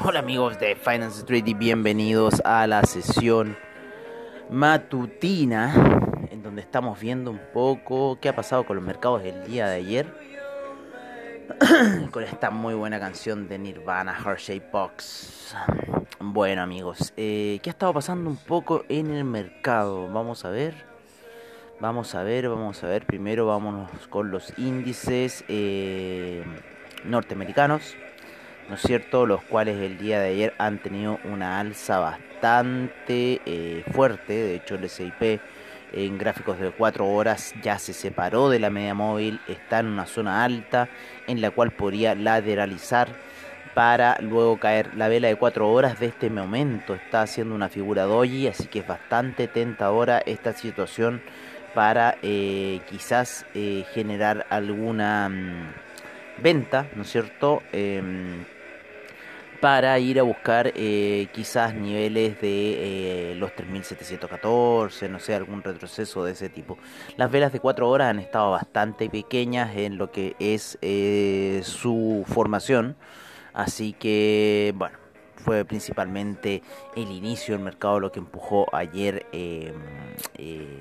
Hola amigos de Finance Street y bienvenidos a la sesión matutina en donde estamos viendo un poco qué ha pasado con los mercados el día de ayer con esta muy buena canción de Nirvana, Heart Box. Bueno amigos, eh, ¿qué ha estado pasando un poco en el mercado? Vamos a ver. Vamos a ver, vamos a ver. Primero vámonos con los índices eh, norteamericanos. ¿No es cierto? Los cuales el día de ayer han tenido una alza bastante eh, fuerte. De hecho, el SIP en gráficos de 4 horas ya se separó de la media móvil, está en una zona alta en la cual podría lateralizar para luego caer. La vela de 4 horas de este momento está haciendo una figura doji, así que es bastante tentadora esta situación para eh, quizás eh, generar alguna mm, venta, ¿no es cierto? Em, para ir a buscar eh, quizás niveles de eh, los 3714, no sé, algún retroceso de ese tipo. Las velas de 4 horas han estado bastante pequeñas en lo que es eh, su formación, así que bueno, fue principalmente el inicio del mercado lo que empujó ayer, em,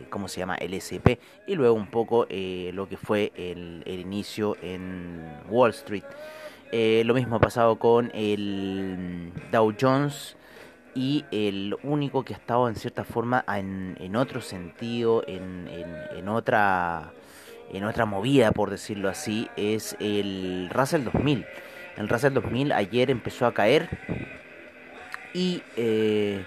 ¿cómo se llama? El SP y luego un poco lo que fue el, el inicio en Wall Street. Eh, lo mismo ha pasado con el Dow Jones y el único que ha estado en cierta forma en, otro sentido, en, en, otra en otra movida, por decirlo así, es el Russell 2000. El Russell 2000 ayer empezó a caer y eh,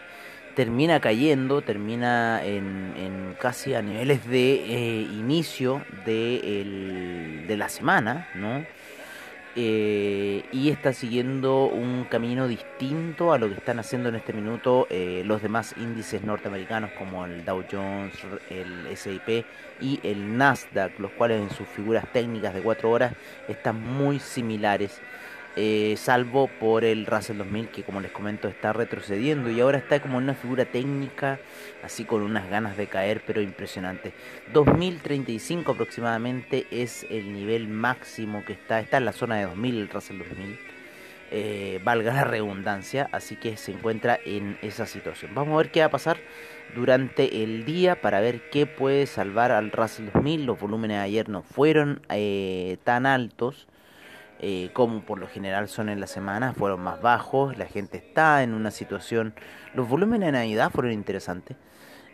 termina cayendo, termina en, casi a niveles de eh, inicio de, de la semana, ¿no? Eh, y está siguiendo un camino distinto a lo que están haciendo en este minuto eh, los demás índices norteamericanos como el Dow Jones, el S&P y el Nasdaq, los cuales en sus figuras técnicas de 4 horas están muy similares eh, salvo por el Russell 2000 que como les comento está retrocediendo y ahora está como en una figura técnica así con unas ganas de caer pero impresionante. 2035 aproximadamente es el nivel máximo que está está en la zona de 2000 el Russell 2000 eh, valga la redundancia así que se encuentra en esa situación. Vamos a ver qué va a pasar durante el día para ver qué puede salvar al Russell 2000 los volúmenes de ayer no fueron eh, tan altos eh, como por lo general son en la semana, fueron más bajos, la gente está en una situación, los volúmenes de Navidad fueron interesantes,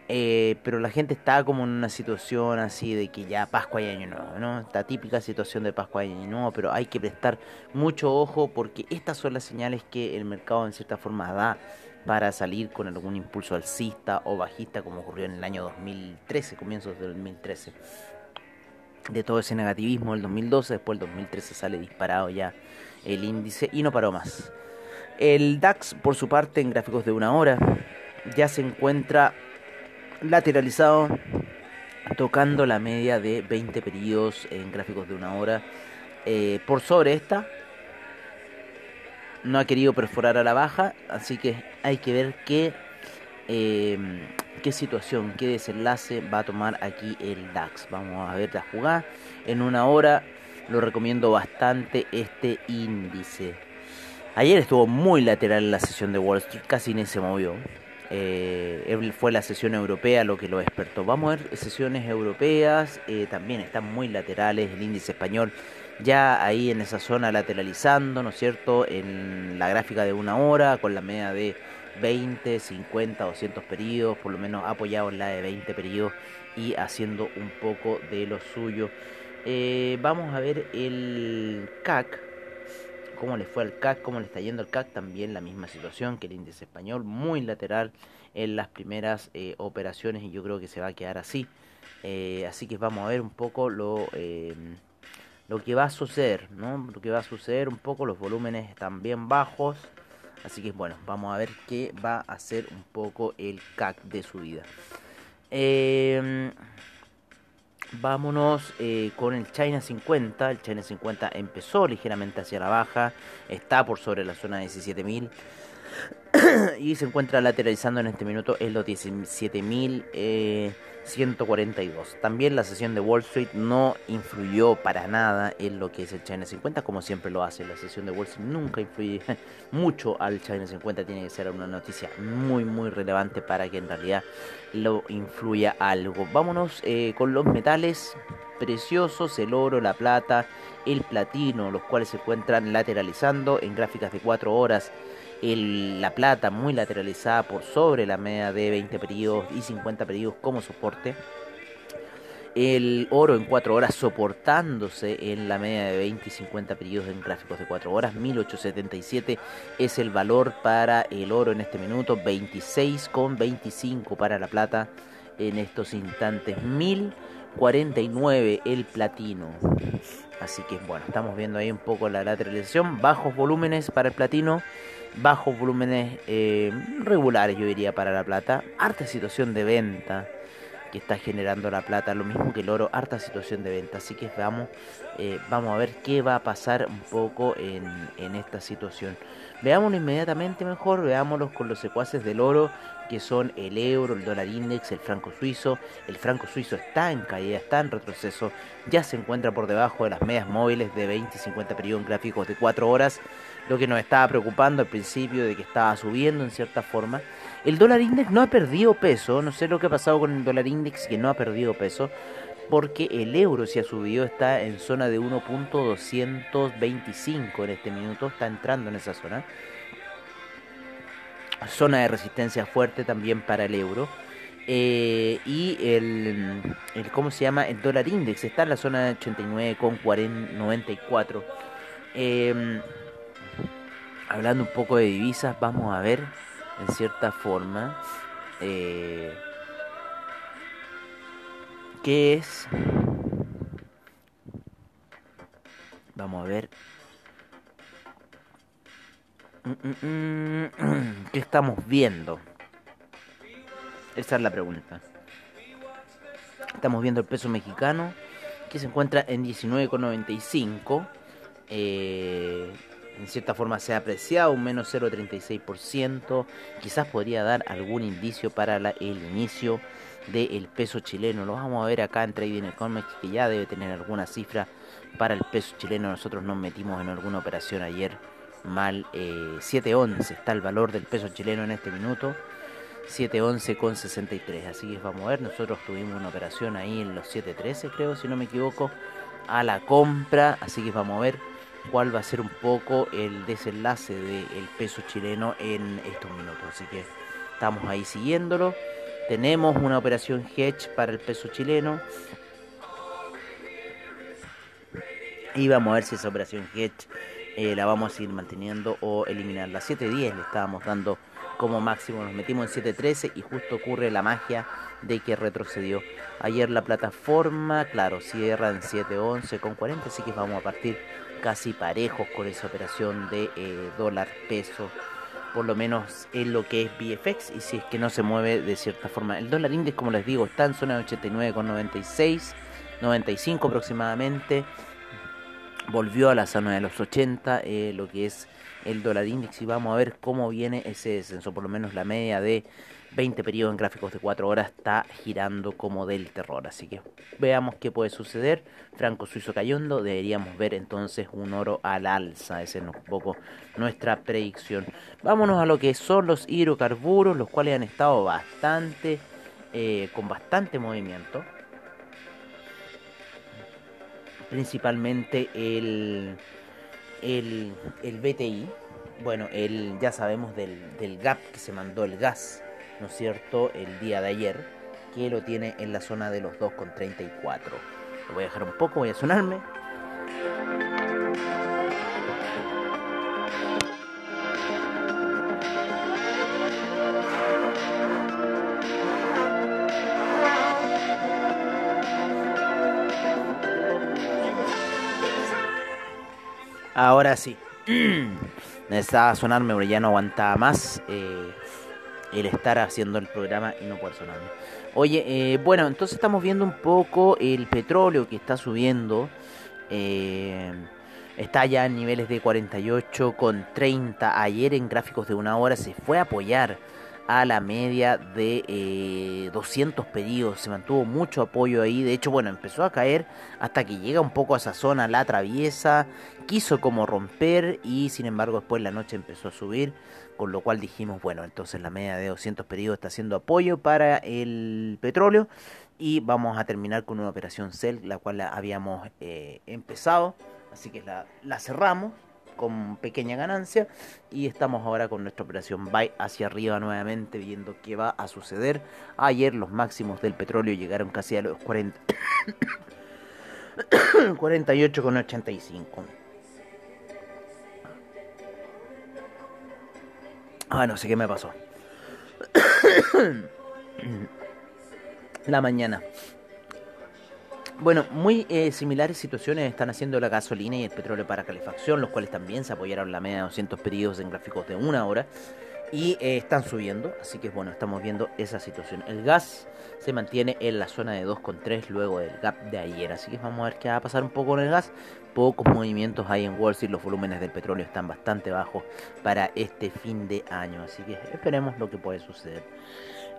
eh, pero la gente está como en una situación así de que ya Pascua y Año Nuevo, ¿no? Esta típica situación de Pascua y Año Nuevo, pero hay que prestar mucho ojo porque estas son las señales que el mercado en cierta forma da para salir con algún impulso alcista o bajista como ocurrió en el año 2013, comienzos del 2013 de todo ese negativismo del 2012, después el 2013 sale disparado ya el índice y no paró más. El DAX, por su parte, en gráficos de una hora, ya se encuentra lateralizado, tocando la media de 20 periodos en gráficos de una hora. Eh, por sobre esta, no ha querido perforar a la baja, así que hay que ver qué eh, qué situación, qué desenlace va a tomar aquí el DAX. Vamos a ver la jugada. En una hora lo recomiendo bastante este índice. Ayer estuvo muy lateral la sesión de Wall Street, casi ni se movió. Eh, fue la sesión europea lo que lo despertó. Vamos a ver sesiones europeas, eh, también están muy laterales. El índice español ya ahí en esa zona lateralizando, ¿no es cierto? En la gráfica de una hora, con la media de 20, 50, 200 periodos, por lo menos apoyado en la de 20 periodos y haciendo un poco de lo suyo. Eh, vamos a ver el CAC, cómo le fue al CAC, cómo le está yendo al CAC, también la misma situación que el índice español, muy lateral en las primeras eh, operaciones y yo creo que se va a quedar así. Eh, así que vamos a ver un poco lo, lo que va a suceder, ¿no? Lo que va a suceder un poco, los volúmenes están bien bajos. Así que bueno, vamos a ver qué va a hacer un poco el CAC de su vida. Em, vámonos eh, con el China 50. El China 50 empezó ligeramente hacia la baja. Está por sobre la zona de 17.000. y se encuentra lateralizando en este minuto en los 17.000. 142. También la sesión de Wall Street no influyó para nada en lo que es el China 50, como siempre lo hace. La sesión de Wall Street nunca influye mucho al China 50, tiene que ser una noticia muy, muy relevante para que en realidad lo influya algo. Vámonos eh, con los metales preciosos, el oro, la plata, el platino, los cuales se encuentran lateralizando en gráficas de 4 horas la plata muy lateralizada por sobre la media de 20 periodos y 50 periodos como soporte. El oro en 4 horas soportándose en la media de 20 y 50 periodos en gráficos de 4 horas. 1877 es el valor para el oro en este minuto. 26,25 para la plata en estos instantes. 1049 el platino. Así que bueno, estamos viendo ahí un poco la lateralización. Bajos volúmenes para el platino bajos volúmenes eh, regulares, yo diría, para la plata. Harta situación de venta que está generando la plata, lo mismo que el oro, harta situación de venta. Así que vamos, eh, vamos a ver qué va a pasar un poco en, en esta situación. Veámoslo inmediatamente mejor, veámoslo con los secuaces del oro, que son el euro, el dólar index, el franco suizo. El franco suizo está en caída, está en retroceso, ya se encuentra por debajo de las medias móviles de 20 y 50 periodos gráficos de 4 horas lo que nos estaba preocupando al principio de que estaba subiendo en cierta forma. El dólar index no ha perdido peso, no sé lo que ha pasado con el dólar index que no ha perdido peso, porque el euro si ha subido, está en zona de 1.225 en este minuto, está entrando en esa zona. Zona de resistencia fuerte también para el euro. Eh, y el, el, ¿cómo se llama? El dólar index está en la zona de 89,94. Eh, hablando un poco de divisas, vamos a ver en cierta forma eh, qué es. Vamos a ver. Mm, mm, mm, ¿Qué estamos viendo? Esa es la pregunta. Estamos viendo el peso mexicano que se encuentra en 19,95. Eh, en cierta forma se ha apreciado un menos 0,36%. Quizás podría dar algún indicio para el inicio del peso chileno. Lo vamos a ver acá en Trading Economics que ya debe tener alguna cifra para el peso chileno. Nosotros nos metimos en alguna operación ayer mal. Eh, 7.11 está el valor del peso chileno en este minuto. 7.11 con 63. Así que vamos a ver. Nosotros tuvimos una operación ahí en los 7.13 creo, si no me equivoco, a la compra. Así que vamos a ver cuál va a ser un poco el desenlace del peso chileno en estos minutos. Así que estamos ahí siguiéndolo. Tenemos una operación hedge para el peso chileno. Y vamos a ver si esa operación hedge eh, la vamos a seguir manteniendo o eliminar. La 7.10 le estábamos dando como máximo. Nos metimos en 7.13 y justo ocurre la magia de que retrocedió. Ayer la plataforma, claro, cierra en 7.11 con 40, así que vamos a partir casi parejos con esa operación de eh, dólar peso por lo menos en lo que es BFX y si es que no se mueve de cierta forma. El dólar índice, como les digo, está en zona de 89,96, 95 aproximadamente. Volvió a la zona de los 80, eh, lo que es el dólar índice, y vamos a ver cómo viene ese descenso. Por lo menos la media de 20 periodos en gráficos de 4 horas está girando como del terror. Así que veamos qué puede suceder. Franco Suizo cayendo, deberíamos ver entonces un oro al alza. Esa es un poco nuestra predicción. Vámonos a lo que son los hidrocarburos, los cuales han estado bastante, eh, con bastante movimiento. Principalmente el, el, el BTI. Bueno, el, ya sabemos del, del gap que se mandó el gas ¿no es cierto?, el día de ayer, que lo tiene en la zona de los 2,34. Lo voy a dejar un poco, voy a sonarme. Ahora sí. Necesitaba sonarme, pero ya no aguantaba más. Eh, el estar haciendo el programa y no poder sonarme. Oye, eh, bueno, entonces estamos viendo un poco el petróleo que está subiendo. Eh, está ya en niveles de 48 con 30. Ayer en gráficos de una hora se fue a apoyar a la media de 200 eh, pedidos. Se mantuvo mucho apoyo ahí. De hecho, bueno, empezó a caer hasta que llega un poco a esa zona, la atraviesa, quiso como romper y sin embargo después la noche empezó a subir. Con lo cual dijimos, bueno, entonces la media de 200 pedidos está haciendo apoyo para el petróleo. Y vamos a terminar con una operación CEL, la cual habíamos eh, empezado. Así que la, la cerramos con pequeña ganancia y estamos ahora con nuestra operación buy hacia arriba nuevamente viendo qué va a suceder. Ayer los máximos del petróleo llegaron casi a los 40 48,85. Ah, no sé qué me pasó. La mañana. Bueno, muy eh, similares situaciones están haciendo la gasolina y el petróleo para calefacción, los cuales también se apoyaron la media de 200 periodos en gráficos de una hora y eh, están subiendo, así que bueno, estamos viendo esa situación. El gas se mantiene en la zona de 2,3 luego del gap de ayer, así que vamos a ver qué va a pasar un poco con el gas. Pocos movimientos hay en Wall Street, los volúmenes del petróleo están bastante bajos para este fin de año, así que esperemos lo que puede suceder.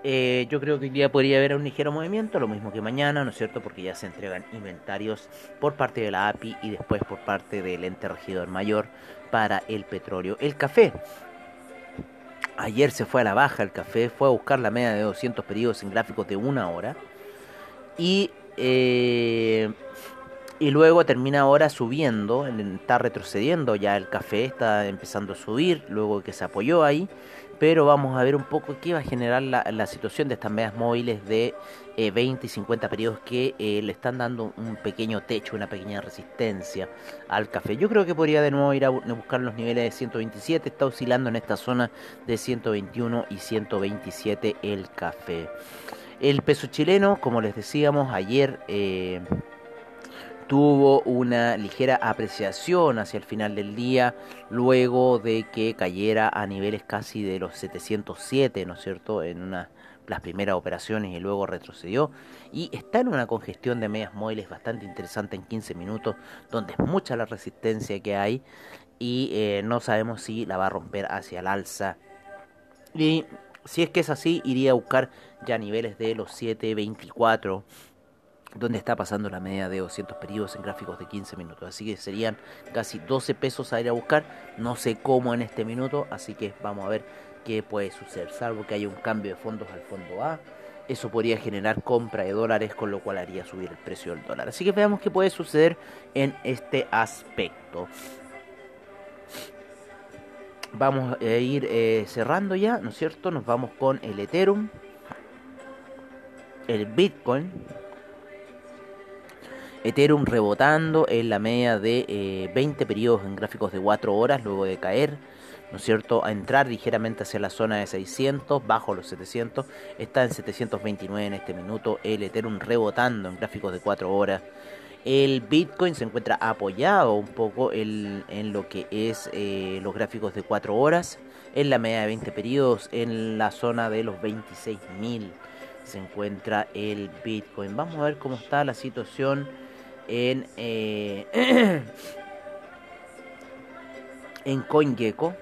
Eh, yo creo que hoy día podría haber un ligero movimiento, lo mismo que mañana, ¿no es cierto? Porque ya se entregan inventarios por parte de la API y después por parte del ente regidor mayor para el petróleo. El café. Ayer se fue a la baja el café, fue a buscar la media de 200 pedidos en gráficos de una hora. Y, eh, y luego termina ahora subiendo, está retrocediendo ya el café, está empezando a subir, luego que se apoyó ahí pero vamos a ver un poco qué va a generar la, situación de estas medias móviles de 20 eh, y 50 periodos que eh, le están dando un pequeño techo, una pequeña resistencia al café. Yo creo que podría de nuevo ir a buscar los niveles de 127, está oscilando en esta zona de 121 y 127 el café. El peso chileno, como les decíamos ayer, eh, tuvo una ligera apreciación hacia el final del día, luego de que cayera a niveles casi de los 707, ¿no es cierto?, en una, las primeras operaciones y luego retrocedió. Y está en una congestión de medias móviles bastante interesante en 15 minutos, donde es mucha la resistencia que hay y eh, no sabemos si la va a romper hacia el alza. Y si es que es así, iría a buscar ya niveles de los 724 donde está pasando la media de 200 periodos en gráficos de 15 minutos. Así que serían casi 12 pesos a ir a buscar. No sé cómo en este minuto, así que vamos a ver qué puede suceder. Salvo que haya un cambio de fondos al fondo A. Eso podría generar compra de dólares, con lo cual haría subir el precio del dólar. Así que veamos qué puede suceder en este aspecto. Vamos a ir eh, cerrando ya, ¿no es cierto? Nos vamos con el Ethereum, el Bitcoin Ethereum rebotando en la media de 20 eh, periodos en gráficos de 4 horas luego de caer, ¿no es cierto? A entrar ligeramente hacia la zona de 600, bajo los 700, está en 729 en este minuto, el Ethereum rebotando en gráficos de 4 horas. El Bitcoin se encuentra apoyado un poco en, lo que es eh, los gráficos de 4 horas, en la media de 20 periodos, en la zona de los 26.000 se encuentra el Bitcoin. Vamos a ver cómo está la situación en, eh, en CoinGecko.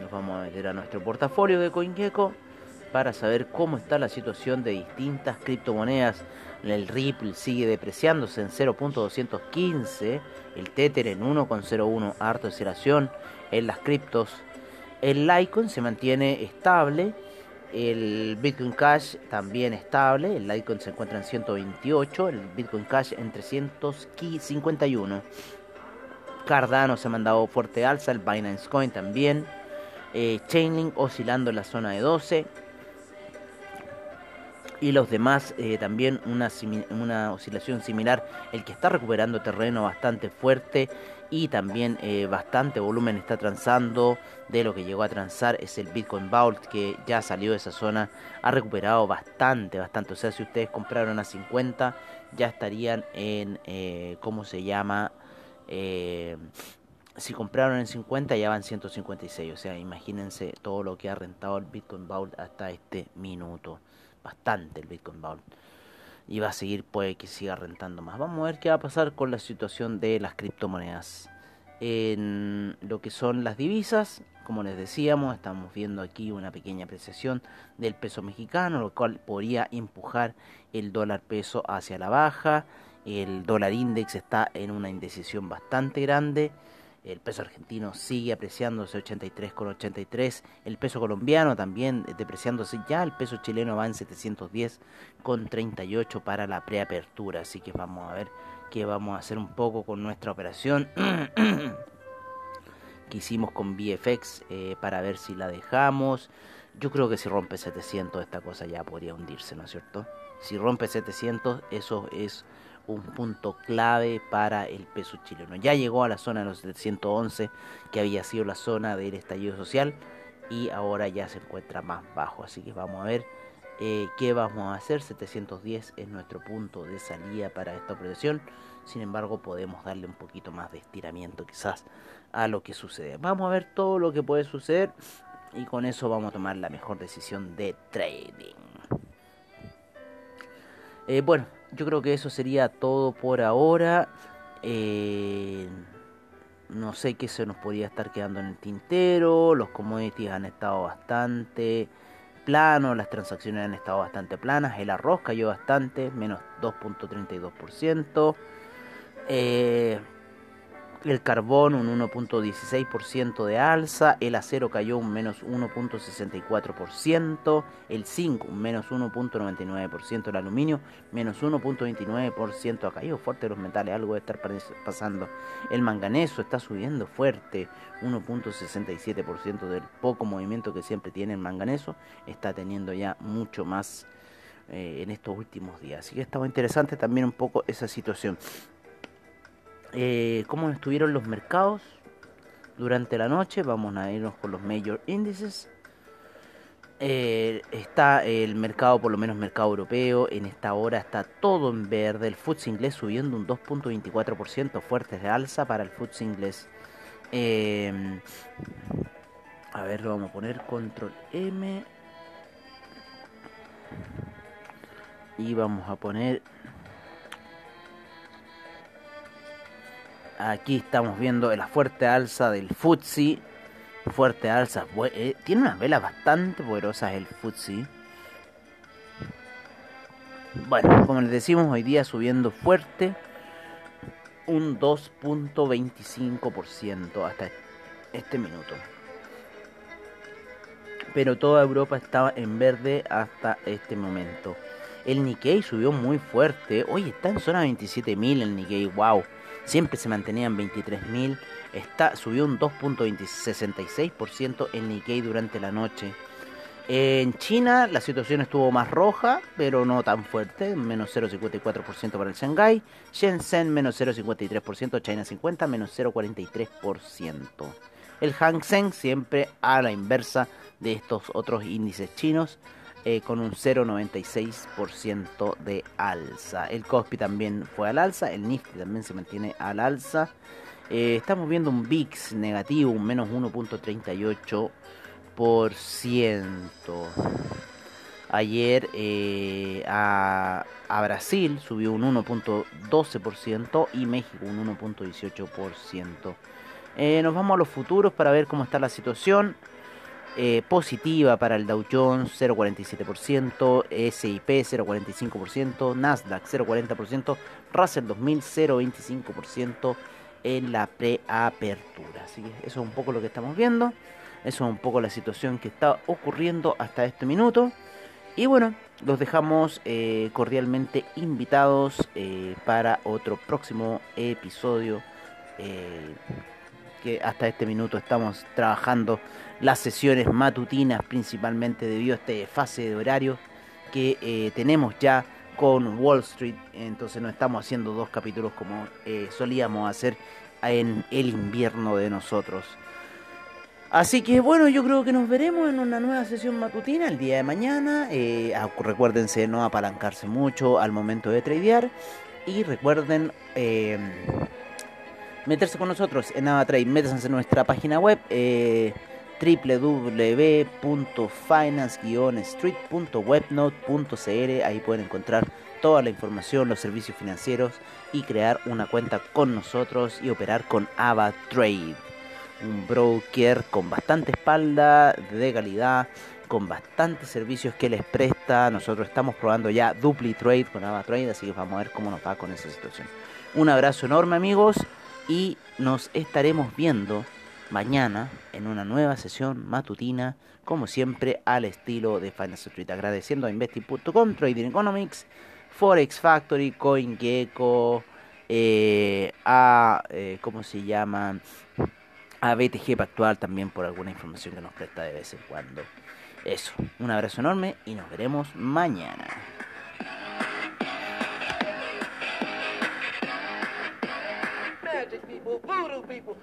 Nos vamos a meter a nuestro portafolio de CoinGecko para saber cómo está la situación de distintas criptomonedas. El Ripple sigue depreciándose en 0.215, el Tether en 1.01, harto aceleración en las criptos. El Litecoin se mantiene estable el Bitcoin Cash también estable, el Litecoin se encuentra en 128, el Bitcoin Cash en 351. Cardano se ha mandado fuerte alza, el Binance Coin también. Eh, Chainlink oscilando en la zona de 12. Y los demás eh, también una, una oscilación similar. El que está recuperando terreno bastante fuerte y también eh, bastante volumen está transando. De lo que llegó a transar es el Bitcoin Vault que ya salió de esa zona. Ha recuperado bastante bastante. O sea si ustedes compraron a 50 ya estarían en eh, cómo se llama eh, si compraron en 50 ya van 156 o sea imagínense todo lo que ha rentado el Bitcoin Vault hasta este minuto. Bastante el Bitcoin Vault y va a seguir, puede que siga rentando más. Vamos a ver qué va a pasar con la situación de las criptomonedas. en lo que son las divisas. Como les decíamos, estamos viendo aquí una pequeña apreciación del peso mexicano, lo cual podría empujar el dólar peso hacia la baja. El dólar index está en una indecisión bastante grande. El peso argentino sigue apreciándose 83,83. El peso colombiano también depreciándose ya. El peso chileno va en 710,38 para la preapertura. Así que vamos a ver qué vamos a hacer un poco con nuestra operación que hicimos con VFX eh, para ver si la dejamos. Yo creo que si rompe 700 esta cosa ya podría hundirse, ¿no es cierto? Si rompe 700 eso es un punto clave para el peso chileno. Ya llegó a la zona de los 711, que había sido la zona del estallido social, y ahora ya se encuentra más bajo. Así que vamos a ver eh, qué vamos a hacer. 710 es nuestro punto de salida para esta operación. Sin embargo, podemos darle un poquito más de estiramiento quizás a lo que sucede. Vamos a ver todo lo que puede suceder y con eso vamos a tomar la mejor decisión de trading. Eh, bueno, yo creo que eso sería todo por ahora. Eh, no sé qué se nos podría estar quedando en el tintero. Los commodities han estado bastante planos, las transacciones han estado bastante planas. El arroz cayó bastante, menos 2.32%. Eh, el carbón un 1.16% de alza, el acero cayó un menos 1.64%, el zinc un menos 1.99%, el aluminio menos 1.29%, ha caído fuerte los metales, algo debe estar pasando. El manganeso está subiendo fuerte, 1.67% del poco movimiento que siempre tiene el manganeso, está teniendo ya mucho más eh, en estos últimos días. Así que estaba interesante también un poco esa situación eh, cómo estuvieron los mercados durante la noche. Vamos a irnos con los major índices. Eh, está el mercado, por lo menos mercado europeo, en esta hora está todo en verde. El FTSE inglés subiendo un 2.24%, fuertes de alza para el FTSE inglés. Eh, a ver, lo vamos a poner control M. Y vamos a poner Aquí estamos viendo la fuerte alza del Futsi. Fuerte alza. Eh, tiene unas velas bastante poderosas el Futsi. Bueno, como les decimos, hoy día subiendo fuerte. Un 2.25% hasta este minuto. Pero toda Europa estaba en verde hasta este momento. El Nikkei subió muy fuerte. Hoy está en zona 27.000 el Nikkei. Wow siempre se mantenía en 23.000, está, subió un 2.66% el Nikkei durante la noche. En China la situación estuvo más roja, pero no tan fuerte, menos 0,54% para el Shanghai, Shenzhen menos 0,53%, China 50 menos 0,43%. El Hang Seng siempre a la inversa de estos otros índices chinos, eh, con un 0,96% de alza. El Cospi también fue al alza, el Nifty también se mantiene al alza. Eh, estamos viendo un VIX negativo, un menos 1.38%. Ayer eh, a, a, Brasil subió un 1.12% y México un 1.18%. nos vamos a los futuros para ver cómo está la situación. Eh, positiva para el Dow Jones 0,47%, SIP 0,45%, Nasdaq 0,40%, Russell 2000 0,25% en la preapertura. Así que eso es un poco lo que estamos viendo, eso es un poco la situación que está ocurriendo hasta este minuto. Y bueno, los dejamos eh, cordialmente invitados eh, para otro próximo episodio que hasta este minuto estamos trabajando las sesiones matutinas principalmente debido a este fase de horario que eh, tenemos ya con Wall Street. Entonces no estamos haciendo dos capítulos como eh, solíamos hacer en el invierno de nosotros. Así que bueno, yo creo que nos veremos en una nueva sesión matutina el día de mañana. Eh, recuérdense no apalancarse mucho al momento de tradear. Y recuerden meterse con nosotros en AvaTrade. Métanse en nuestra página web. Eh, www.finance-street.webnote.cr ahí pueden encontrar toda la información, los servicios financieros y crear una cuenta con nosotros y operar con AvaTrade. Un broker con bastante espalda, de calidad, con bastantes servicios que les presta. Nosotros estamos probando ya DupliTrade con AvaTrade, así que vamos a ver cómo nos va con esa situación. Un abrazo enorme amigos y nos estaremos viendo mañana en una nueva sesión matutina, como siempre al estilo de Finance Street. Agradeciendo a investing.com, Trading Economics, Forex Factory, CoinGecko, eh, a, eh, ¿cómo se llama? A BTG Pactual también por alguna información que nos presta de vez en cuando. Eso, un abrazo enorme y nos veremos mañana. Voodoo people.